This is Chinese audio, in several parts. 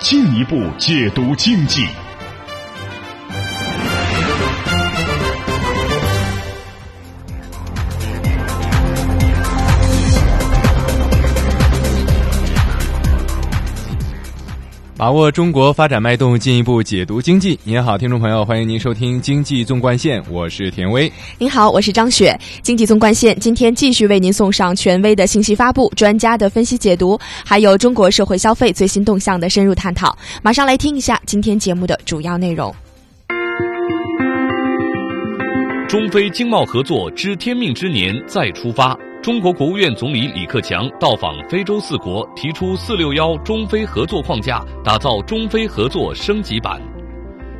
进一步解读经济。把握中国发展脉动，进一步解读经济。您好，听众朋友，欢迎您收听《经济纵贯线》，我是田威。您好，我是张雪。《经济纵贯线》今天继续为您送上权威的信息发布、专家的分析解读，还有中国社会消费最新动向的深入探讨。马上来听一下今天节目的主要内容。中非经贸合作之天命之年再出发。中国国务院总理李克强到访非洲四国，提出“四六幺”中非合作框架，打造中非合作升级版。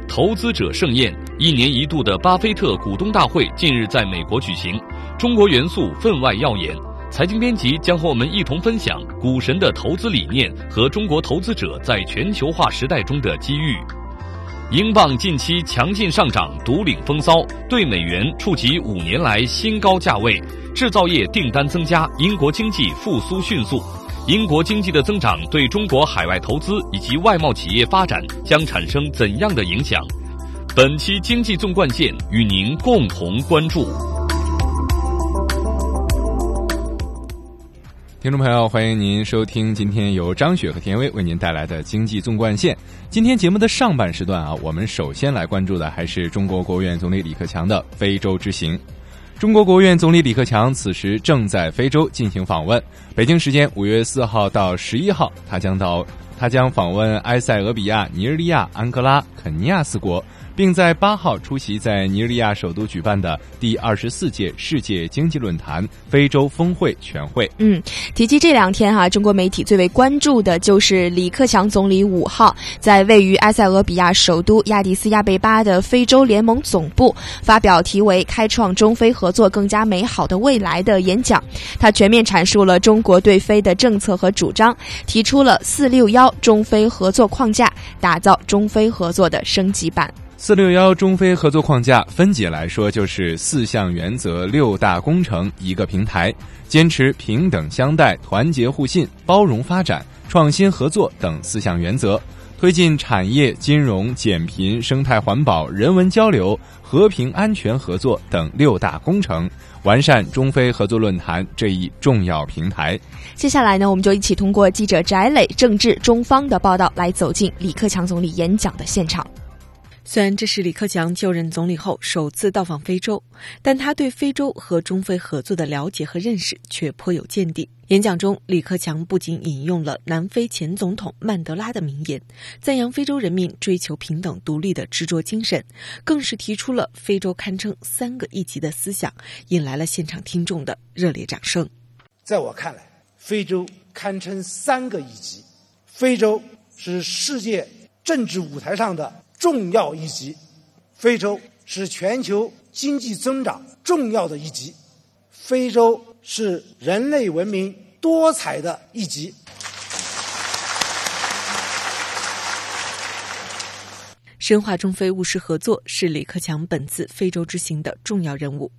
投资者盛宴，一年一度的巴菲特股东大会近日在美国举行，中国元素分外耀眼。财经编辑将和我们一同分享股神的投资理念和中国投资者在全球化时代中的机遇。英镑近期强劲上涨，独领风骚，对美元触及五年来新高价位。制造业订单增加，英国经济复苏迅速。英国经济的增长对中国海外投资以及外贸企业发展将产生怎样的影响？本期经济纵贯线与您共同关注。听众朋友，欢迎您收听今天由张雪和田威为您带来的经济纵贯线。今天节目的上半时段啊，我们首先来关注的还是中国国务院总理李克强的非洲之行。中国国务院总理李克强此时正在非洲进行访问。北京时间五月四号到十一号，他将到他将访问埃塞俄比亚、尼日利亚、安哥拉、肯尼亚四国。并在八号出席在尼日利亚首都举办的第二十四届世界经济论坛非洲峰会全会。嗯，提及这两天哈，中国媒体最为关注的就是李克强总理五号在位于埃塞俄比亚首都亚的斯亚贝巴的非洲联盟总部发表题为“开创中非合作更加美好的未来”的演讲。他全面阐述了中国对非的政策和主张，提出了“四六幺”中非合作框架，打造中非合作的升级版。四六幺中非合作框架分解来说，就是四项原则、六大工程一个平台，坚持平等相待、团结互信、包容发展、创新合作等四项原则，推进产业、金融、减贫、生态环保、人文交流、和平安全合作等六大工程，完善中非合作论坛这一重要平台。接下来呢，我们就一起通过记者翟磊、政治中方的报道，来走进李克强总理演讲的现场。虽然这是李克强就任总理后首次到访非洲，但他对非洲和中非合作的了解和认识却颇有见地。演讲中，李克强不仅引用了南非前总统曼德拉的名言，赞扬非洲人民追求平等独立的执着精神，更是提出了非洲堪称三个一级的思想，引来了现场听众的热烈掌声。在我看来，非洲堪称三个一级，非洲是世界政治舞台上的。重要一级，非洲是全球经济增长重要的一级，非洲是人类文明多彩的一级。深化中非务实合作是李克强本次非洲之行的重要任务。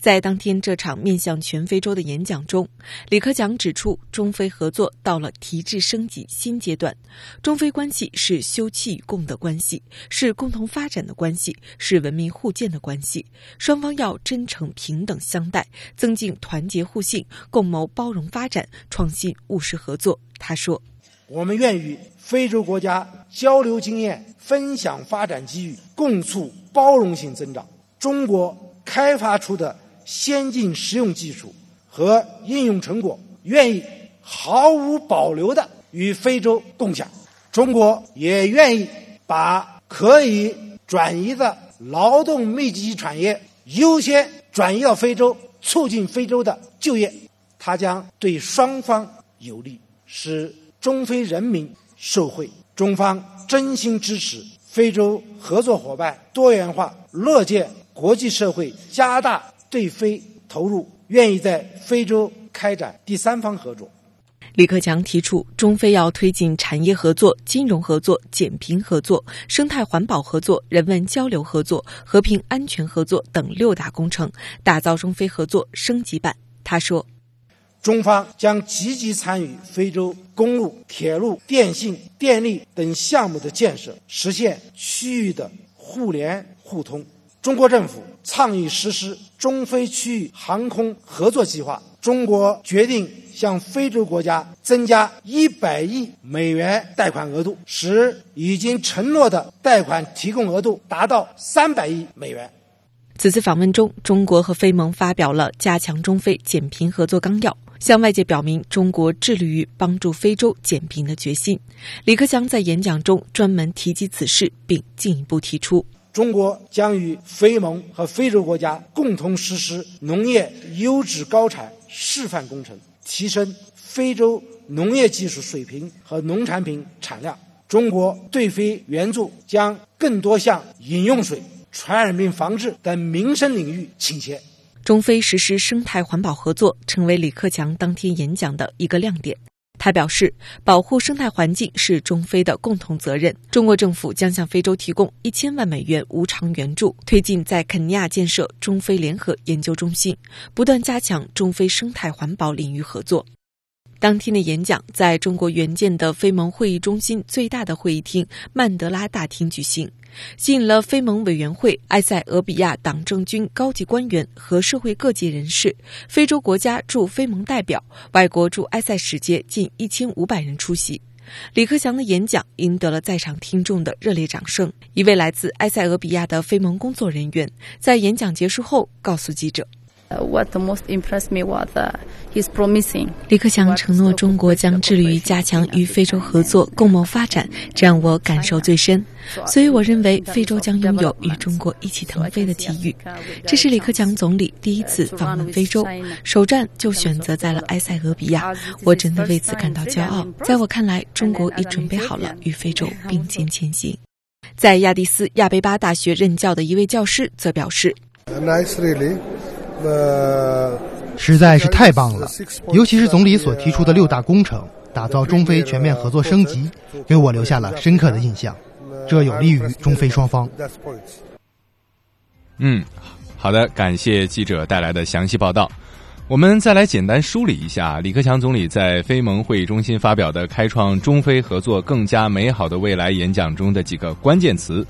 在当天这场面向全非洲的演讲中，李克强指出，中非合作到了提质升级新阶段，中非关系是休戚与共的关系，是共同发展的关系，是文明互鉴的关系。双方要真诚平等相待，增进团结互信，共谋包容发展、创新务实合作。他说：“我们愿与非洲国家交流经验，分享发展机遇，共促包容性增长。中国。”开发出的先进实用技术和应用成果，愿意毫无保留的与非洲共享。中国也愿意把可以转移的劳动密集产业优先转移到非洲，促进非洲的就业。它将对双方有利，使中非人民受惠，中方真心支持非洲合作伙伴多元化，乐见国际社会加大对非投入，愿意在非洲开展第三方合作。李克强提出，中非要推进产业合作、金融合作、减贫合作、生态环保合作、人文交流合作、和平安全合作等六大工程，打造中非合作升级版。他说。中方将积极参与非洲公路、铁路、电信、电力等项目的建设，实现区域的互联互通。中国政府倡议实施中非区域航空合作计划。中国决定向非洲国家增加一百亿美元贷款额度，使已经承诺的贷款提供额度达到三百亿美元。此次访问中，中国和非盟发表了加强中非减贫合作纲要。向外界表明中国致力于帮助非洲减贫的决心。李克强在演讲中专门提及此事，并进一步提出，中国将与非盟和非洲国家共同实施农业优质高产示范工程，提升非洲农业技术水平和农产品产量。中国对非援助将更多向饮用水、传染病防治等民生领域倾斜。中非实施生态环保合作，成为李克强当天演讲的一个亮点。他表示，保护生态环境是中非的共同责任。中国政府将向非洲提供一千万美元无偿援助，推进在肯尼亚建设中非联合研究中心，不断加强中非生态环保领域合作。当天的演讲在中国援建的非盟会议中心最大的会议厅曼德拉大厅举行。吸引了非盟委员会、埃塞俄比亚党政军高级官员和社会各界人士、非洲国家驻非盟代表、外国驻埃塞使节近一千五百人出席。李克强的演讲赢得了在场听众的热烈掌声。一位来自埃塞俄比亚的非盟工作人员在演讲结束后告诉记者。What the most impressed me was his promising. 李克强承诺中国将致力于加强与非洲合作共谋发展，这让我感受最深。所以我认为非洲将拥有与中国一起腾飞的机遇。这是李克强总理第一次访问非洲，首站就选择在了埃塞俄比亚，我真的为此感到骄傲。在我看来，中国已准备好了与非洲并肩前行。在亚的斯亚贝巴大学任教的一位教师则表示。实在是太棒了，尤其是总理所提出的六大工程，打造中非全面合作升级，给我留下了深刻的印象。这有利于中非双方。嗯，好的，感谢记者带来的详细报道。我们再来简单梳理一下李克强总理在非盟会议中心发表的“开创中非合作更加美好的未来”演讲中的几个关键词：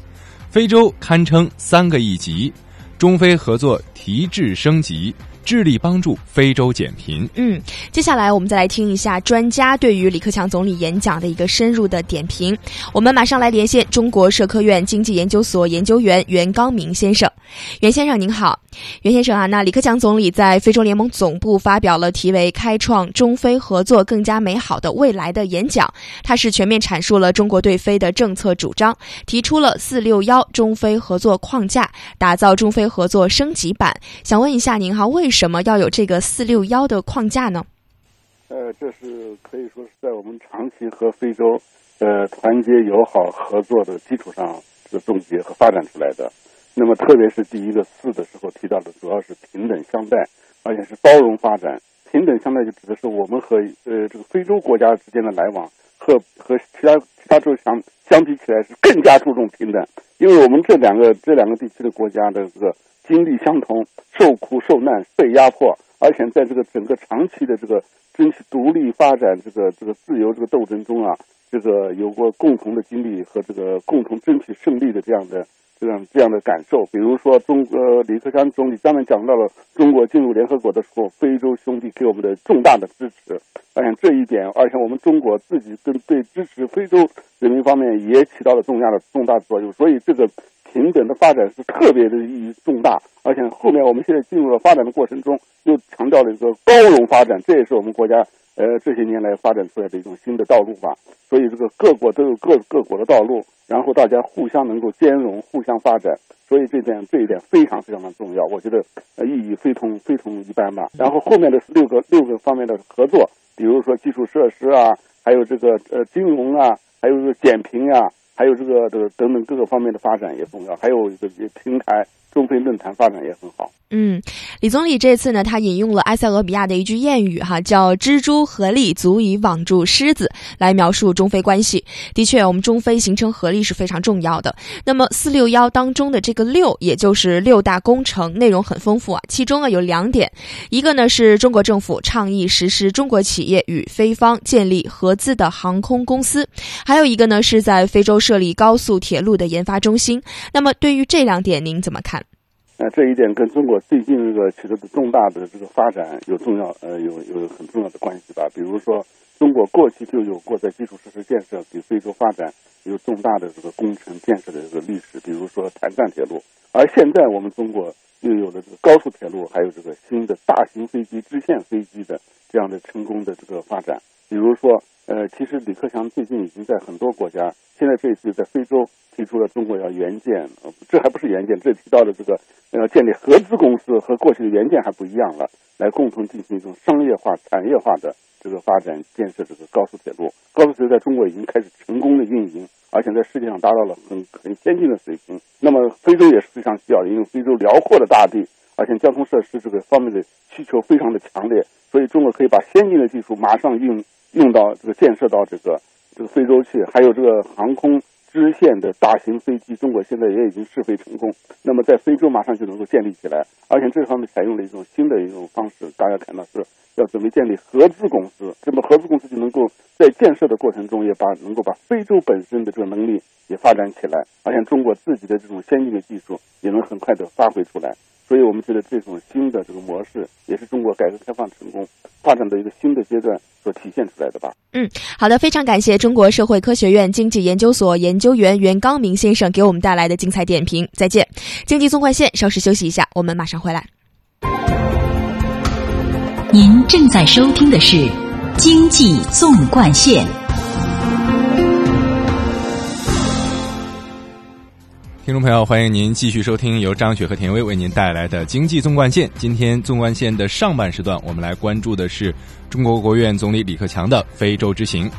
非洲堪称三个一级。中非合作提质升级，致力帮助非洲减贫。嗯，接下来我们再来听一下专家对于李克强总理演讲的一个深入的点评。我们马上来连线中国社科院经济研究所研究员袁刚明先生。袁先生您好，袁先生啊，那李克强总理在非洲联盟总部发表了题为“开创中非合作更加美好的未来”的演讲，他是全面阐述了中国对非的政策主张，提出了“四六幺”中非合作框架，打造中非合作升级版。想问一下您哈，为什么要有这个“四六幺”的框架呢？呃，这是可以说是在我们长期和非洲呃团结友好合作的基础上的总结和发展出来的。那么，特别是第一个“四”的时候提到的，主要是平等相待，而且是包容发展。平等相待就指的是我们和呃这个非洲国家之间的来往，和和其他其他洲相相比起来是更加注重平等，因为我们这两个这两个地区的国家的这个经历相同，受苦受难，被压迫，而且在这个整个长期的这个争取独立发展、这个这个自由这个斗争中啊，这个有过共同的经历和这个共同争取胜利的这样的。这样这样的感受，比如说，中呃，李克强总理专门讲到了中国进入联合国的时候，非洲兄弟给我们的重大的支持，而且这一点，而且我们中国自己跟对支持非洲人民方面也起到了重要的重大作用，所以这个平等的发展是特别的意义重大，而且后面我们现在进入了发展的过程中，又强调了一个包容发展，这也是我们国家。呃，这些年来发展出来的一种新的道路吧，所以这个各国都有各各国的道路，然后大家互相能够兼容、互相发展，所以这点这一点非常非常的重要，我觉得呃意义非同非同一般吧。然后后面的六个六个方面的合作，比如说基础设施啊、还有这个呃金融啊，还有这个减贫呀、还有这个这个等等各个方面的发展也重要，还有这个平台中非论坛发展也很好。嗯，李总理这次呢，他引用了埃塞俄比亚的一句谚语，哈，叫“蜘蛛合力足以网住狮子”，来描述中非关系。的确，我们中非形成合力是非常重要的。那么“四六幺”当中的这个“六”，也就是六大工程，内容很丰富啊。其中啊有两点，一个呢是中国政府倡议实施中国企业与非方建立合资的航空公司，还有一个呢是在非洲设立高速铁路的研发中心。那么对于这两点，您怎么看？那，这一点跟中国最近这个取得的重大的这个发展有重要呃有有很重要的关系吧。比如说，中国过去就有过在基础设施建设给非洲发展有重大的这个工程建设的这个历史。比如说坦赞铁路，而现在我们中国又有了这个高速铁路，还有这个新的大型飞机、支线飞机的这样的成功的这个发展。比如说，呃，其实李克强最近已经在很多国家，现在这一次在非洲提出了中国要援建，这还不是援建，这提到的这个呃建立合资公司和过去的援建还不一样了，来共同进行一种商业化、产业化的这个发展建设这个高速铁路。高速铁路在中国已经开始成功的运营，而且在世界上达到了很很先进的水平。那么非洲也是非常需要的，因为非洲辽阔的大地，而且交通设施这个方面的需求非常的强烈，所以中国可以把先进的技术马上运用到这个建设到这个这个非洲去，还有这个航空支线的大型飞机，中国现在也已经试飞成功。那么在非洲马上就能够建立起来，而且这方面采用了一种新的一种方式，大家看到是要准备建立合资公司，这么合资公司就能够在建设的过程中也把能够把非洲本身的这个能力也发展起来，而且中国自己的这种先进的技术也能很快的发挥出来。所以我们觉得这种新的这个模式，也是中国改革开放成功发展的一个新的阶段所体现出来的吧。嗯，好的，非常感谢中国社会科学院经济研究所研究员袁刚明先生给我们带来的精彩点评。再见，经济纵贯线稍事休息一下，我们马上回来。您正在收听的是《经济纵贯线》。听众朋友，欢迎您继续收听由张雪和田薇为您带来的经济纵贯线。今天纵贯线的上半时段，我们来关注的是中国国务院总理李克强的非洲之行。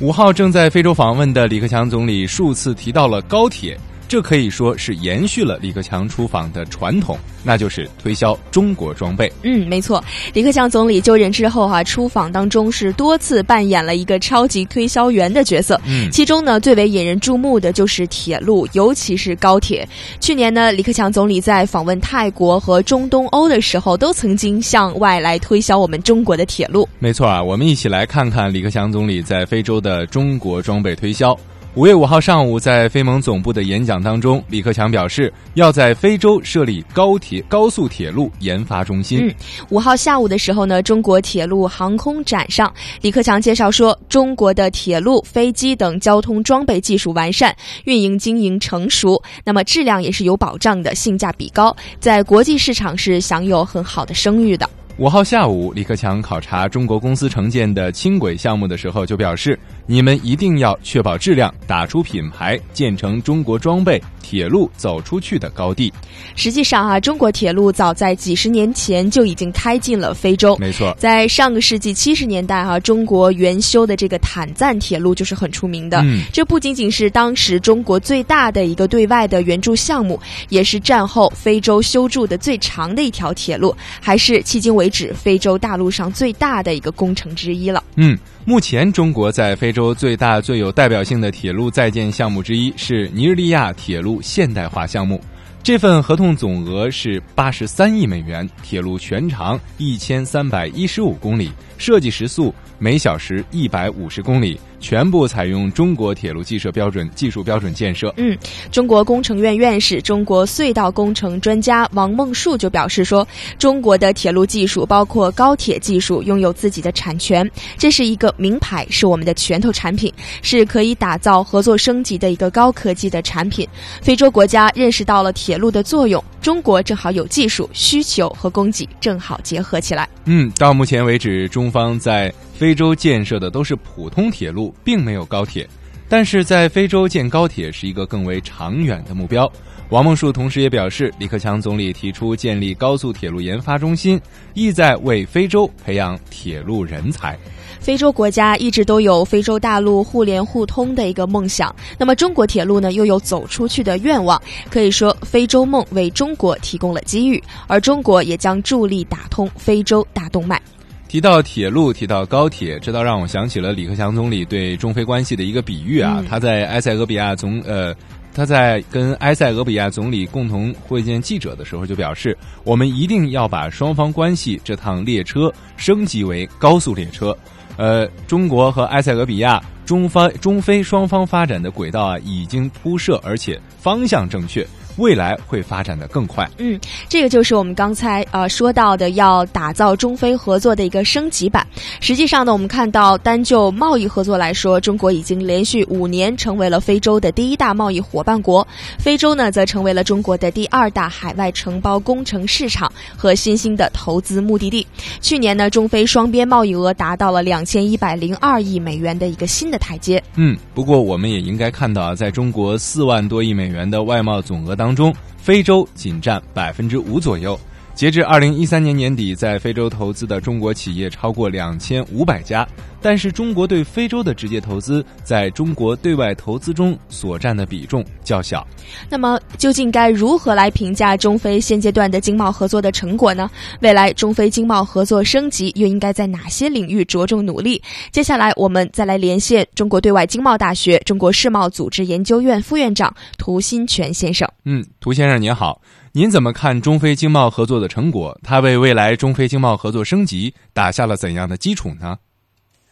五号正在非洲访问的李克强总理数次提到了高铁，这可以说是延续了李克强出访的传统，那就是推销中国装备。嗯，没错，李克强总理就任之后哈、啊，出访当中是多次扮演了一个超级推销员的角色。嗯，其中呢最为引人注目的就是铁路，尤其是高铁。去年呢，李克强总理在访问泰国和中东欧的时候，都曾经向外来推销我们中国的铁路。没错啊，我们一起来看看李克强总理在非洲的中国装备推销。五月五号上午，在非盟总部的演讲当中，李克强表示要在非洲设立高铁高速铁路研发中心。嗯，五号下午的时候呢，中国铁路航空展上，李克强介绍说，中国的铁路、飞机等交通装备技术完善，运营经营成熟，那么质量也是有保障的，性价比高，在国际市场是享有很好的声誉的。五号下午，李克强考察中国公司承建的轻轨项目的时候，就表示：“你们一定要确保质量，打出品牌，建成中国装备铁路走出去的高地。”实际上啊，中国铁路早在几十年前就已经开进了非洲。没错，在上个世纪七十年代啊，中国原修的这个坦赞铁路就是很出名的。嗯，这不仅仅是当时中国最大的一个对外的援助项目，也是战后非洲修筑的最长的一条铁路，还是迄今为止非洲大陆上最大的一个工程之一了。嗯，目前中国在非洲最大、最有代表性的铁路在建项目之一是尼日利亚铁路现代化项目。这份合同总额是八十三亿美元，铁路全长一千三百一十五公里，设计时速每小时一百五十公里，全部采用中国铁路技术标准技术标准建设。嗯，中国工程院院士、中国隧道工程专家王梦恕就表示说，中国的铁路技术包括高铁技术拥有自己的产权，这是一个名牌，是我们的拳头产品，是可以打造合作升级的一个高科技的产品。非洲国家认识到了铁路的作用，中国正好有技术、需求和供给正好结合起来。嗯，到目前为止，中方在非洲建设的都是普通铁路，并没有高铁。但是在非洲建高铁是一个更为长远的目标。王梦树同时也表示，李克强总理提出建立高速铁路研发中心，意在为非洲培养铁路人才。非洲国家一直都有非洲大陆互联互通的一个梦想，那么中国铁路呢又有走出去的愿望，可以说非洲梦为中国提供了机遇，而中国也将助力打通非洲大动脉。提到铁路，提到高铁，这倒让我想起了李克强总理对中非关系的一个比喻啊。他在埃塞俄比亚总呃，他在跟埃塞俄比亚总理共同会见记者的时候就表示，我们一定要把双方关系这趟列车升级为高速列车。呃，中国和埃塞俄比亚、中方、中非双方发展的轨道啊，已经铺设，而且方向正确。未来会发展的更快。嗯，这个就是我们刚才呃说到的，要打造中非合作的一个升级版。实际上呢，我们看到单就贸易合作来说，中国已经连续五年成为了非洲的第一大贸易伙伴国，非洲呢则成为了中国的第二大海外承包工程市场和新兴的投资目的地。去年呢，中非双边贸易额达到了两千一百零二亿美元的一个新的台阶。嗯，不过我们也应该看到啊，在中国四万多亿美元的外贸总额当。当中，非洲仅占百分之五左右。截至二零一三年年底，在非洲投资的中国企业超过两千五百家，但是中国对非洲的直接投资在中国对外投资中所占的比重较小。那么，究竟该如何来评价中非现阶段的经贸合作的成果呢？未来中非经贸合作升级又应该在哪些领域着重努力？接下来，我们再来连线中国对外经贸大学中国世贸组织研究院副院长涂新全先生。嗯，涂先生您好。您怎么看中非经贸合作的成果？它为未来中非经贸合作升级打下了怎样的基础呢？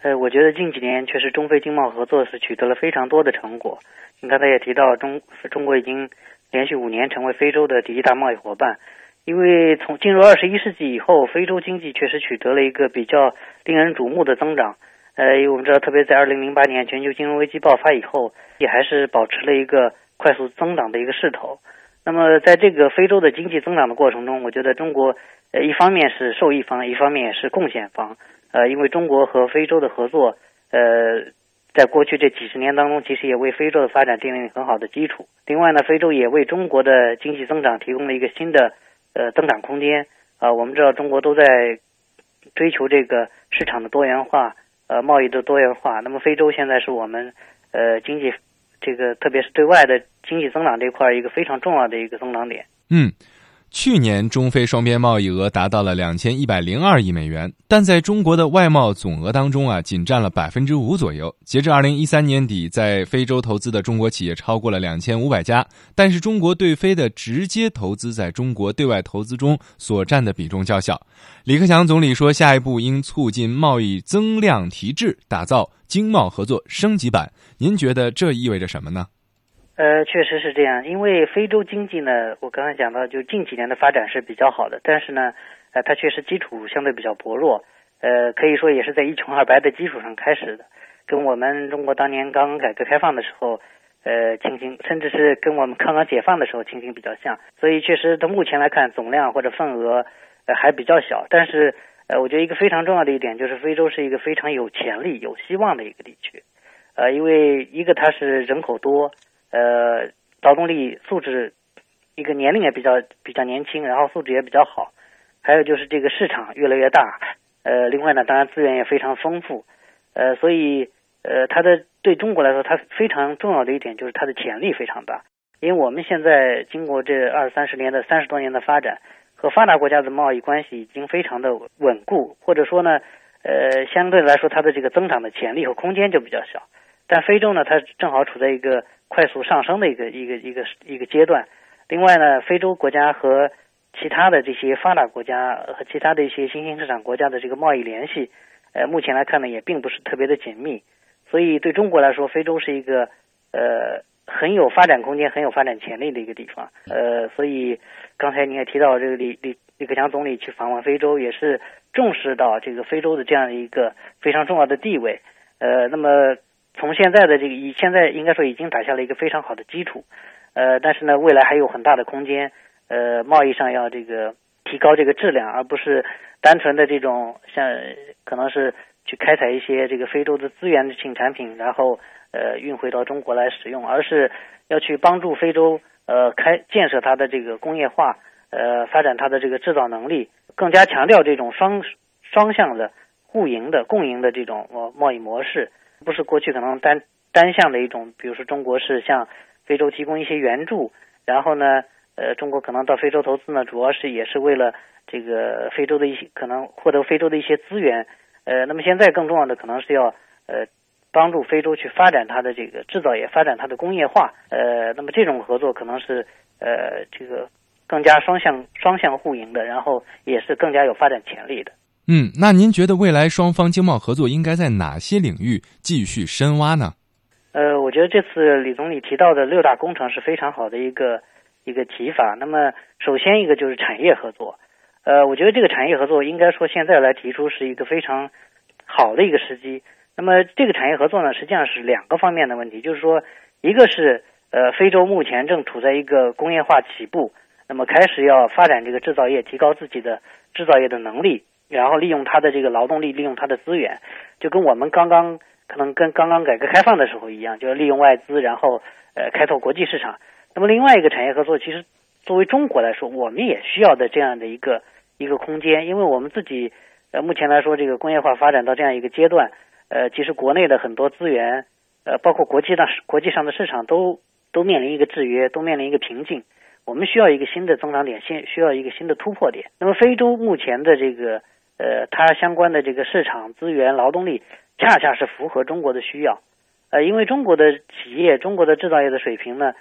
呃，我觉得近几年确实中非经贸合作是取得了非常多的成果。您刚才也提到，中中国已经连续五年成为非洲的第一大贸易伙伴。因为从进入二十一世纪以后，非洲经济确实取得了一个比较令人瞩目的增长。呃，因为我们知道，特别在二零零八年全球金融危机爆发以后，也还是保持了一个快速增长的一个势头。那么，在这个非洲的经济增长的过程中，我觉得中国，呃，一方面是受益方，一方面也是贡献方。呃，因为中国和非洲的合作，呃，在过去这几十年当中，其实也为非洲的发展奠定了很好的基础。另外呢，非洲也为中国的经济增长提供了一个新的呃增长空间。啊，我们知道中国都在追求这个市场的多元化，呃，贸易的多元化。那么，非洲现在是我们呃经济。这个特别是对外的经济增长这块，一个非常重要的一个增长点。嗯，去年中非双边贸易额达到了两千一百零二亿美元，但在中国的外贸总额当中啊，仅占了百分之五左右。截至二零一三年底，在非洲投资的中国企业超过了两千五百家，但是中国对非的直接投资在中国对外投资中所占的比重较小。李克强总理说，下一步应促进贸易增量提质，打造经贸合作升级版。您觉得这意味着什么呢？呃，确实是这样。因为非洲经济呢，我刚才讲到，就近几年的发展是比较好的，但是呢，呃，它确实基础相对比较薄弱。呃，可以说也是在一穷二白的基础上开始的，跟我们中国当年刚刚改革开放的时候，呃，情形，甚至是跟我们刚刚解放的时候情形比较像。所以，确实到目前来看，总量或者份额呃还比较小。但是，呃，我觉得一个非常重要的一点就是，非洲是一个非常有潜力、有希望的一个地区。呃，因为一个它是人口多，呃，劳动力素质，一个年龄也比较比较年轻，然后素质也比较好，还有就是这个市场越来越大，呃，另外呢，当然资源也非常丰富，呃，所以呃，它的对中国来说，它非常重要的一点就是它的潜力非常大，因为我们现在经过这二三十年的三十多年的发展，和发达国家的贸易关系已经非常的稳固，或者说呢，呃，相对来说它的这个增长的潜力和空间就比较小。但非洲呢，它正好处在一个快速上升的一个一个一个一个阶段。另外呢，非洲国家和其他的这些发达国家和其他的一些新兴市场国家的这个贸易联系，呃，目前来看呢，也并不是特别的紧密。所以对中国来说，非洲是一个呃很有发展空间、很有发展潜力的一个地方。呃，所以刚才你也提到，这个李李李克强总理去访问非洲，也是重视到这个非洲的这样一个非常重要的地位。呃，那么。从现在的这个，以现在应该说已经打下了一个非常好的基础，呃，但是呢，未来还有很大的空间，呃，贸易上要这个提高这个质量，而不是单纯的这种像可能是去开采一些这个非洲的资源性产品，然后呃运回到中国来使用，而是要去帮助非洲呃开建设它的这个工业化，呃发展它的这个制造能力，更加强调这种双双向的互赢的共赢的这种贸贸易模式，不是过去可能单单向的一种，比如说中国是向非洲提供一些援助，然后呢呃中国可能到非洲投资呢，主要是也是为了这个非洲的一些可能获得非洲的一些资源，呃那么现在更重要的可能是要呃。帮助非洲去发展它的这个制造业，发展它的工业化。呃，那么这种合作可能是呃这个更加双向双向互赢的，然后也是更加有发展潜力的。嗯，那您觉得未来双方经贸合作应该在哪些领域继续深挖呢？呃，我觉得这次李总理提到的六大工程是非常好的一个一个提法。那么首先一个就是产业合作。呃，我觉得这个产业合作应该说现在来提出是一个非常好的一个时机。那么这个产业合作呢，实际上是两个方面的问题，就是说，一个是呃，非洲目前正处在一个工业化起步，那么开始要发展这个制造业，提高自己的制造业的能力，然后利用它的这个劳动力，利用它的资源，就跟我们刚刚可能跟刚刚改革开放的时候一样，就是利用外资，然后呃开拓国际市场。那么另外一个产业合作，其实作为中国来说，我们也需要的这样的一个一个空间，因为我们自己呃目前来说，这个工业化发展到这样一个阶段。呃，其实国内的很多资源，呃，包括国际上国际上的市场都都面临一个制约，都面临一个瓶颈。我们需要一个新的增长点，新需要一个新的突破点。那么，非洲目前的这个呃，它相关的这个市场资源、劳动力，恰恰是符合中国的需要。呃，因为中国的企业、中国的制造业的水平呢，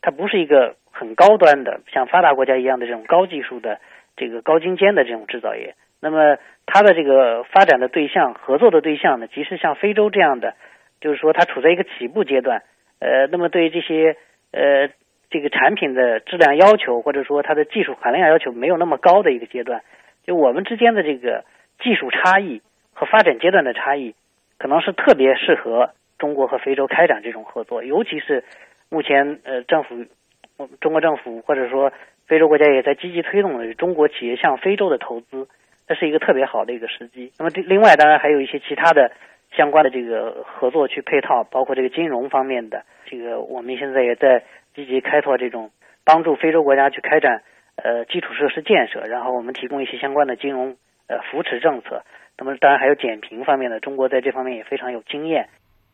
它不是一个很高端的，像发达国家一样的这种高技术的这个高精尖的这种制造业。那么，它的这个发展的对象、合作的对象呢，即使像非洲这样的，就是说它处在一个起步阶段，呃，那么对于这些呃这个产品的质量要求，或者说它的技术含量要求没有那么高的一个阶段，就我们之间的这个技术差异和发展阶段的差异，可能是特别适合中国和非洲开展这种合作，尤其是目前呃政府，中国政府或者说非洲国家也在积极推动的中国企业向非洲的投资。这是一个特别好的一个时机。那么，另外当然还有一些其他的相关的这个合作去配套，包括这个金融方面的。这个我们现在也在积极开拓这种帮助非洲国家去开展呃基础设施建设，然后我们提供一些相关的金融呃扶持政策。那么，当然还有减贫方面的，中国在这方面也非常有经验。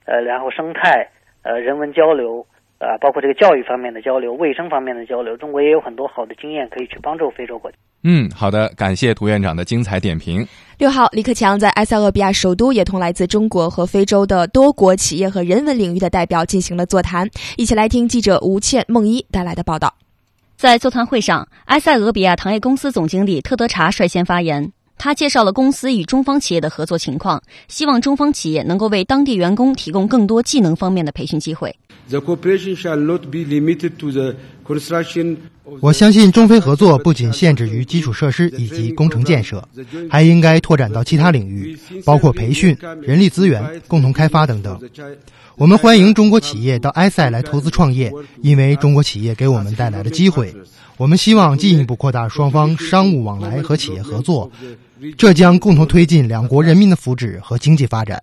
呃，然后生态呃人文交流啊，包括这个教育方面的交流、卫生方面的交流，中国也有很多好的经验可以去帮助非洲国家。嗯，好的，感谢涂院长的精彩点评。六号，李克强在埃塞俄比亚首都也同来自中国和非洲的多国企业和人文领域的代表进行了座谈。一起来听记者吴倩、孟一带来的报道。在座谈会上，埃塞俄比亚糖业公司总经理特德查率先发言，他介绍了公司与中方企业的合作情况，希望中方企业能够为当地员工提供更多技能方面的培训机会。The cooperation shall not be limited to the construction. 我相信中非合作不仅限制于基础设施以及工程建设，还应该拓展到其他领域，包括培训、人力资源、共同开发等等。我们欢迎中国企业到埃塞来投资创业，因为中国企业给我们带来了机会。我们希望进一步扩大双方商务往来和企业合作，这将共同推进两国人民的福祉和经济发展。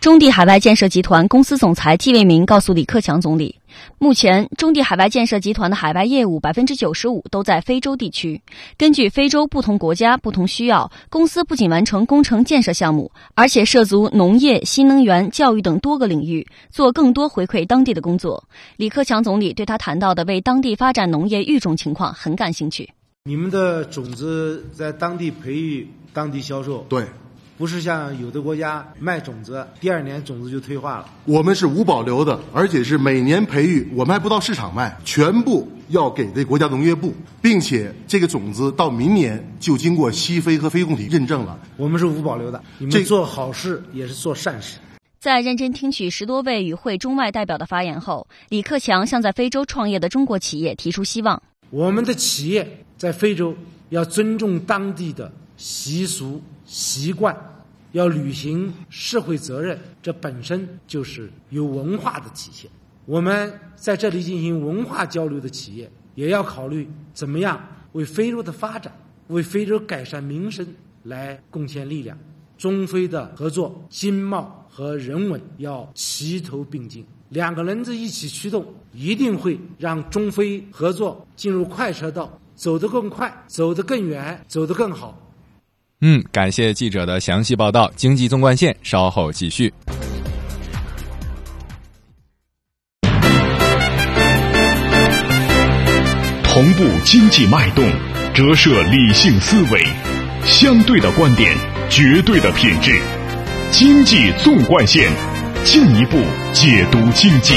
中地海外建设集团公司总裁季卫民告诉李克强总理，目前中地海外建设集团的海外业务百分之九十五都在非洲地区。根据非洲不同国家不同需要，公司不仅完成工程建设项目，而且涉足农业、新能源、教育等多个领域，做更多回馈当地的工作。李克强总理对他谈到的为当地发展农业育种情况很感兴趣。你们的种子在当地培育，当地销售。对。不是像有的国家卖种子，第二年种子就退化了。我们是无保留的，而且是每年培育，我们还不到市场卖，全部要给这国家农业部，并且这个种子到明年就经过西非和非共体认证了。我们是无保留的，你们做好事也是做善事。在认真听取十多位与会中外代表的发言后，李克强向在非洲创业的中国企业提出希望：我们的企业在非洲要尊重当地的习俗习惯。要履行社会责任，这本身就是有文化的体现。我们在这里进行文化交流的企业，也要考虑怎么样为非洲的发展、为非洲改善民生来贡献力量。中非的合作、经贸和人文要齐头并进。两个轮子一起驱动，一定会让中非合作进入快车道，走得更快，走得更远，走得更好。嗯，感谢记者的详细报道。经济纵贯线稍后继续。同步经济脉动，折射理性思维，相对的观点，绝对的品质。经济纵贯线，进一步解读经济。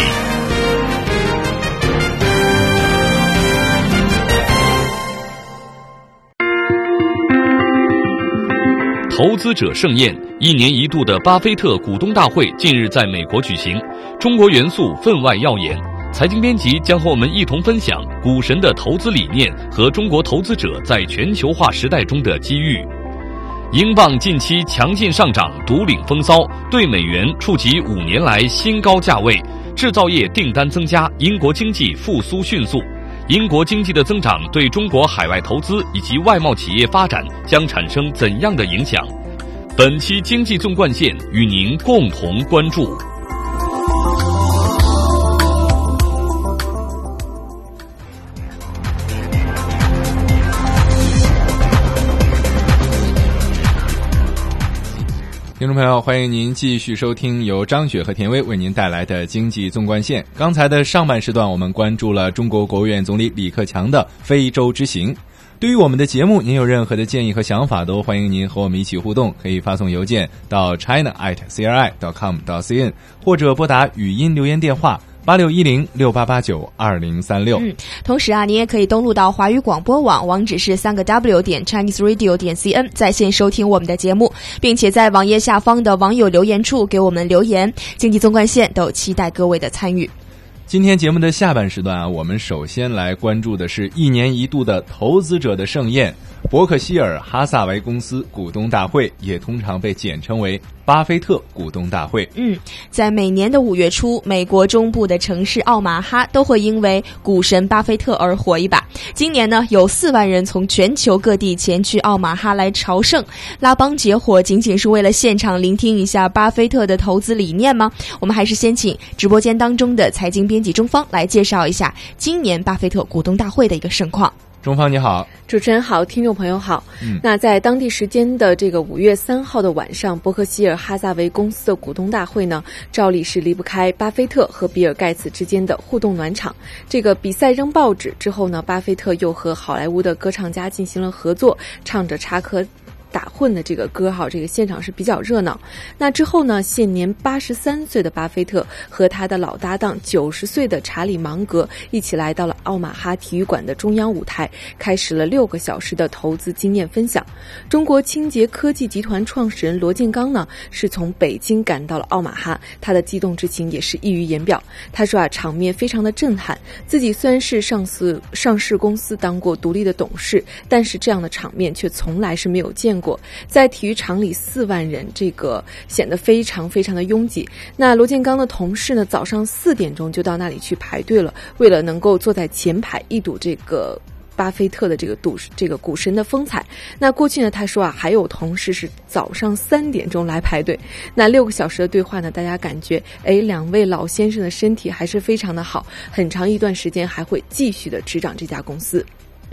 投资者盛宴，一年一度的巴菲特股东大会近日在美国举行，中国元素分外耀眼。财经编辑将和我们一同分享股神的投资理念和中国投资者在全球化时代中的机遇。英镑近期强劲上涨，独领风骚，对美元触及五年来新高价位。制造业订单增加，英国经济复苏迅速。英国经济的增长对中国海外投资以及外贸企业发展将产生怎样的影响？本期经济纵贯线与您共同关注。听众朋友，欢迎您继续收听由张雪和田薇为您带来的经济纵贯线。刚才的上半时段，我们关注了中国国务院总理李克强的非洲之行。对于我们的节目，您有任何的建议和想法，都欢迎您和我们一起互动。可以发送邮件到 china at cri dot com dot cn，或者拨打语音留言电话。八六一零六八八九二零三六。嗯，同时啊，你也可以登录到华语广播网，网址是三个 W 点 Chinese Radio 点 CN，在线收听我们的节目，并且在网页下方的网友留言处给我们留言。经济纵贯线都期待各位的参与。今天节目的下半时段啊，我们首先来关注的是一年一度的投资者的盛宴——伯克希尔哈萨维公司股东大会，也通常被简称为巴菲特股东大会。嗯，在每年的五月初，美国中部的城市奥马哈都会因为股神巴菲特而火一把。今年呢，有四万人从全球各地前去奥马哈来朝圣、拉帮结伙，仅仅是为了现场聆听一下巴菲特的投资理念吗？我们还是先请直播间当中的财经编辑中方来介绍一下今年巴菲特股东大会的一个盛况。中方你好，主持人好，听众朋友好。嗯，那在当地时间的这个五月三号的晚上，伯克希尔哈萨维公司的股东大会呢，照例是离不开巴菲特和比尔盖茨之间的互动暖场。这个比赛扔报纸之后呢，巴菲特又和好莱坞的歌唱家进行了合作，唱着插科。打混的这个歌哈，这个现场是比较热闹。那之后呢，现年八十三岁的巴菲特和他的老搭档九十岁的查理芒格一起来到了奥马哈体育馆的中央舞台，开始了六个小时的投资经验分享。中国清洁科技集团创始人罗建刚呢，是从北京赶到了奥马哈，他的激动之情也是溢于言表。他说啊，场面非常的震撼。自己虽然是上市上市公司当过独立的董事，但是这样的场面却从来是没有见过。过，在体育场里四万人，这个显得非常非常的拥挤。那罗建刚的同事呢，早上四点钟就到那里去排队了，为了能够坐在前排一睹这个巴菲特的这个赌这个股神的风采。那过去呢，他说啊，还有同事是早上三点钟来排队。那六个小时的对话呢，大家感觉哎，两位老先生的身体还是非常的好，很长一段时间还会继续的执掌这家公司。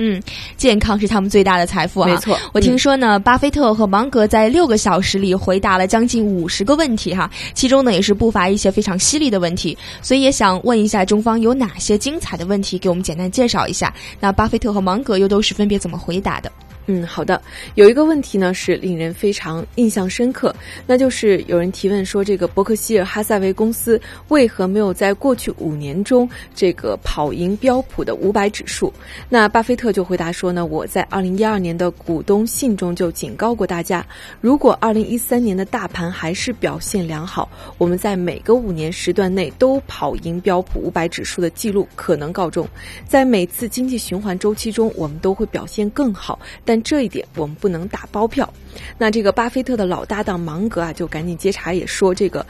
嗯，健康是他们最大的财富啊！没错，我听说呢，巴菲特和芒格在六个小时里回答了将近五十个问题哈，其中呢也是不乏一些非常犀利的问题，所以也想问一下中方有哪些精彩的问题，给我们简单介绍一下。那巴菲特和芒格又都是分别怎么回答的？嗯，好的。有一个问题呢，是令人非常印象深刻，那就是有人提问说，这个伯克希尔哈萨维公司为何没有在过去五年中这个跑赢标普的五百指数？那巴菲特就回答说呢，我在二零一二年的股东信中就警告过大家，如果二零一三年的大盘还是表现良好，我们在每个五年时段内都跑赢标普五百指数的记录可能告终。在每次经济循环周期中，我们都会表现更好，但这一点我们不能打包票。那这个巴菲特的老搭档芒格啊，就赶紧接茬也说这个。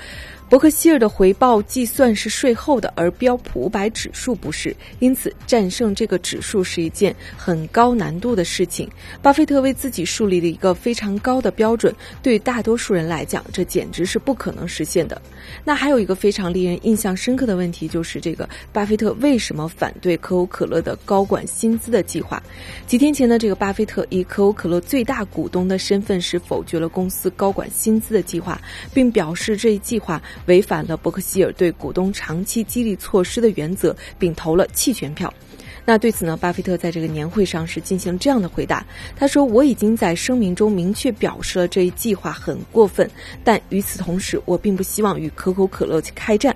伯克希尔的回报计算是税后的，而标普五百指数不是，因此战胜这个指数是一件很高难度的事情。巴菲特为自己树立了一个非常高的标准，对大多数人来讲，这简直是不可能实现的。那还有一个非常令人印象深刻的问题，就是这个巴菲特为什么反对可口可乐的高管薪资的计划？几天前呢，这个巴菲特以可口可乐最大股东的身份是否决了公司高管薪资的计划，并表示这一计划违反了伯克希尔对股东长期激励措施的原则，并投了弃权票。那对此呢，巴菲特在这个年会上是进行了这样的回答。他说：“我已经在声明中明确表示了这一计划很过分，但与此同时，我并不希望与可口可乐开战。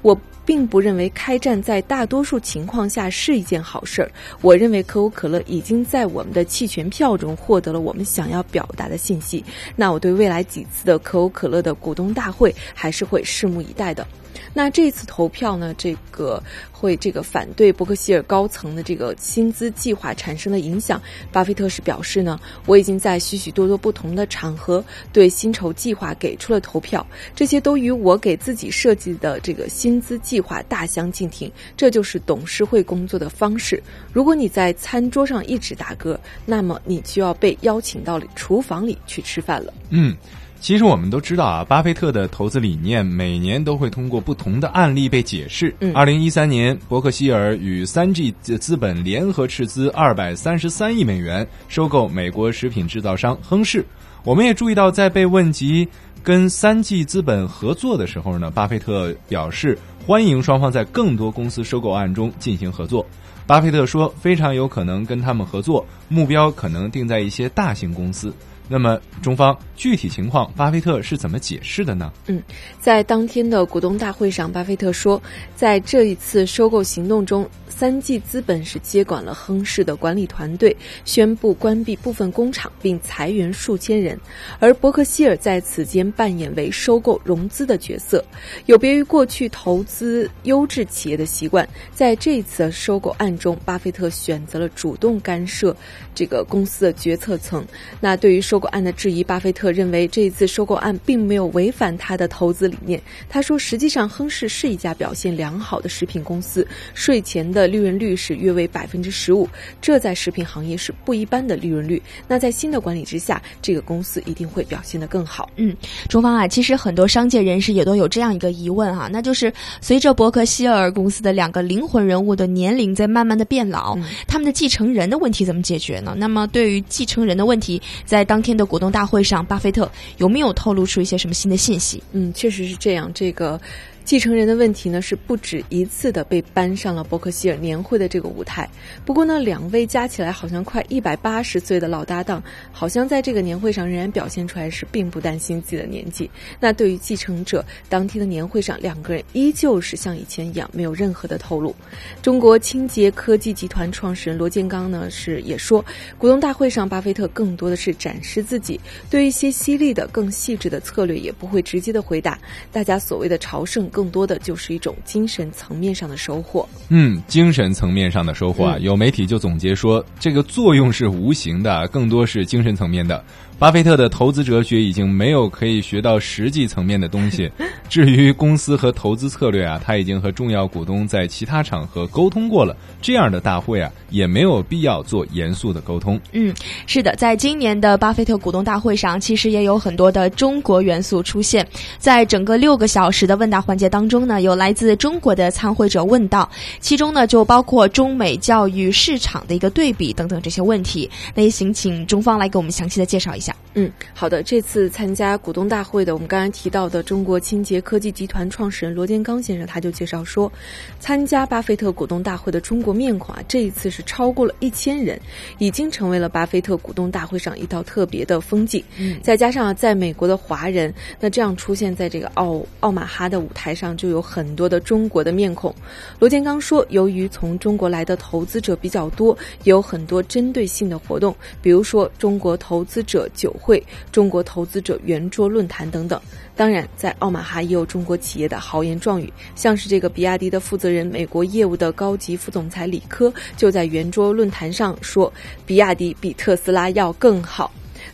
我并不认为开战在大多数情况下是一件好事儿。我认为可口可乐已经在我们的弃权票中获得了我们想要表达的信息。那我对未来几次的可口可乐的股东大会还是会拭目以待的。”那这次投票呢，这个会这个反对伯克希尔高层的这个薪资计划产生的影响，巴菲特是表示呢，我已经在许许多多不同的场合对薪酬计划给出了投票，这些都与我给自己设计的这个薪资划大相径庭，这就是董事会工作的方式。如果你在餐桌上一直打嗝，那么你就要被邀请到厨房里去吃饭了。嗯。其实我们都知道啊，巴菲特的投资理念每年都会通过不同的案例被解释。二零一三年，伯克希尔与三 G 资本联合斥资二百三十三亿美元收购美国食品制造商亨氏。我们也注意到，在被问及跟三 G 资本合作的时候呢，巴菲特表示欢迎双方在更多公司收购案中进行合作。巴菲特说，非常有可能跟他们合作，目标可能定在一些大型公司。那么，中方具体情况，巴菲特是怎么解释的呢？嗯，在当天的股东大会上，巴菲特说，在这一次收购行动中。三季资本是接管了亨氏的管理团队，宣布关闭部分工厂并裁员数千人，而伯克希尔在此间扮演为收购融资的角色。有别于过去投资优质企业的习惯，在这次收购案中，巴菲特选择了主动干涉这个公司的决策层。那对于收购案的质疑，巴菲特认为这一次收购案并没有违反他的投资理念。他说，实际上亨氏是一家表现良好的食品公司，税前的。利润率是约为百分之十五，这在食品行业是不一般的利润率。那在新的管理之下，这个公司一定会表现得更好。嗯，中方啊，其实很多商界人士也都有这样一个疑问哈，那就是随着伯克希尔公司的两个灵魂人物的年龄在慢慢的变老，他们的继承人的问题怎么解决呢？那么对于继承人的问题，在当天的股东大会上，巴菲特有没有透露出一些什么新的信息？嗯，确实是这样，这个。继承人的问题呢，是不止一次的被搬上了伯克希尔年会的这个舞台。不过呢，两位加起来好像快一百八十岁的老搭档，好像在这个年会上仍然表现出来是并不担心自己的年纪。那对于继承者，当天的年会上，两个人依旧是像以前一样，没有任何的透露。中国清洁科技集团创始人罗建刚呢，是也说，股东大会上，巴菲特更多的是展示自己，对一些犀利的、更细致的策略也不会直接的回答。大家所谓的朝圣。更多的就是一种精神层面上的收获。嗯，精神层面上的收获啊，有媒体就总结说，这个作用是无形的，更多是精神层面的。巴菲特的投资哲学已经没有可以学到实际层面的东西。至于公司和投资策略啊，他已经和重要股东在其他场合沟通过了。这样的大会啊，也没有必要做严肃的沟通。嗯，是的，在今年的巴菲特股东大会上，其实也有很多的中国元素出现。在整个六个小时的问答环节当中呢，有来自中国的参会者问到，其中呢就包括中美教育市场的一个对比等等这些问题。那也请请中方来给我们详细的介绍一下。嗯，好的。这次参加股东大会的，我们刚才提到的中国清洁科技集团创始人罗建刚先生，他就介绍说，参加巴菲特股东大会的中国面孔啊，这一次是超过了一千人，已经成为了巴菲特股东大会上一道特别的风景。嗯，再加上在美国的华人，那这样出现在这个奥奥马哈的舞台上，就有很多的中国的面孔。罗建刚说，由于从中国来的投资者比较多，有很多针对性的活动，比如说中国投资者。酒会、中国投资者圆桌论坛等等，当然，在奥马哈也有中国企业的豪言壮语，像是这个比亚迪的负责人、美国业务的高级副总裁李科就在圆桌论坛上说：“比亚迪比特斯拉要更好。”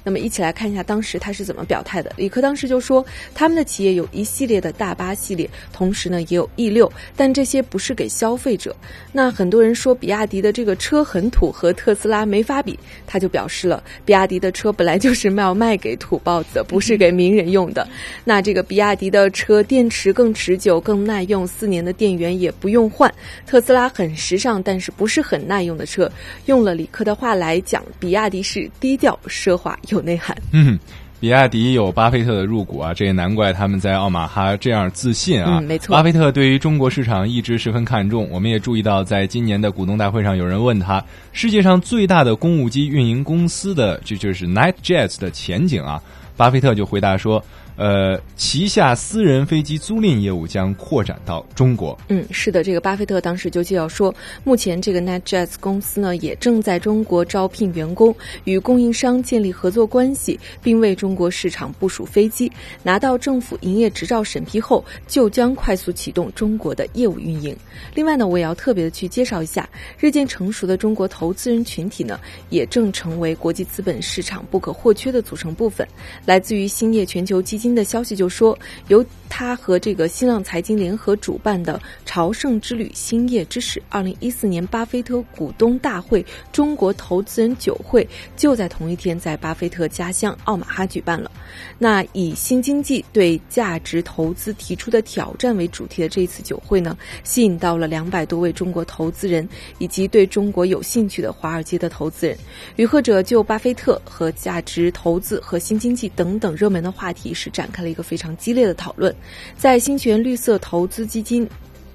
那么一起来看一下当时他是怎么表态的。李克当时就说，他们的企业有一系列的大巴系列，同时呢也有 E 六，但这些不是给消费者。那很多人说比亚迪的这个车很土，和特斯拉没法比，他就表示了，比亚迪的车本来就是要卖给土包子，不是给名人用的。那这个比亚迪的车电池更持久、更耐用，四年的电源也不用换。特斯拉很时尚，但是不是很耐用的车。用了李克的话来讲，比亚迪是低调、奢华有内涵。嗯。比亚迪有巴菲特的入股啊，这也难怪他们在奥马哈这样自信啊。嗯，没错。巴菲特对于中国市场一直十分看重。我们也注意到，在今年的股东大会上，有人问他，世界上最大的公务机运营公司的这就是 NetJets 的前景啊，巴菲特就回答说。呃，旗下私人飞机租赁业务将扩展到中国。嗯，是的，这个巴菲特当时就介绍说，目前这个 NetJets 公司呢，也正在中国招聘员工，与供应商建立合作关系，并为中国市场部署飞机。拿到政府营业执照审批后，就将快速启动中国的业务运营。另外呢，我也要特别的去介绍一下，日渐成熟的中国投资人群体呢，也正成为国际资本市场不可或缺的组成部分。来自于兴业全球基金。新的消息就说，由他和这个新浪财经联合主办的“朝圣之旅，兴业之始”二零一四年巴菲特股东大会中国投资人酒会就在同一天在巴菲特家乡奥马哈举办了。那以新经济对价值投资提出的挑战为主题的这一次酒会呢，吸引到了两百多位中国投资人以及对中国有兴趣的华尔街的投资人。与会者就巴菲特和价值投资和新经济等等热门的话题是。展开了一个非常激烈的讨论，在新泉绿色投资基金。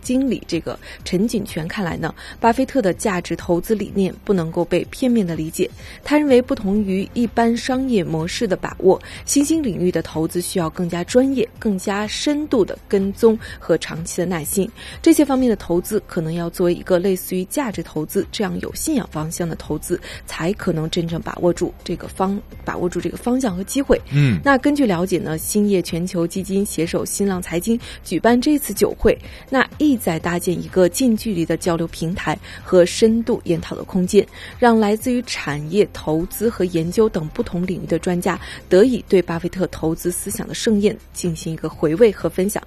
经理这个陈锦泉看来呢，巴菲特的价值投资理念不能够被片面的理解。他认为，不同于一般商业模式的把握，新兴领域的投资需要更加专业、更加深度的跟踪和长期的耐心。这些方面的投资可能要作为一个类似于价值投资这样有信仰方向的投资，才可能真正把握住这个方把握住这个方向和机会。嗯，那根据了解呢，兴业全球基金携手新浪财经举办这次酒会，那一。在搭建一个近距离的交流平台和深度研讨的空间，让来自于产业、投资和研究等不同领域的专家得以对巴菲特投资思想的盛宴进行一个回味和分享。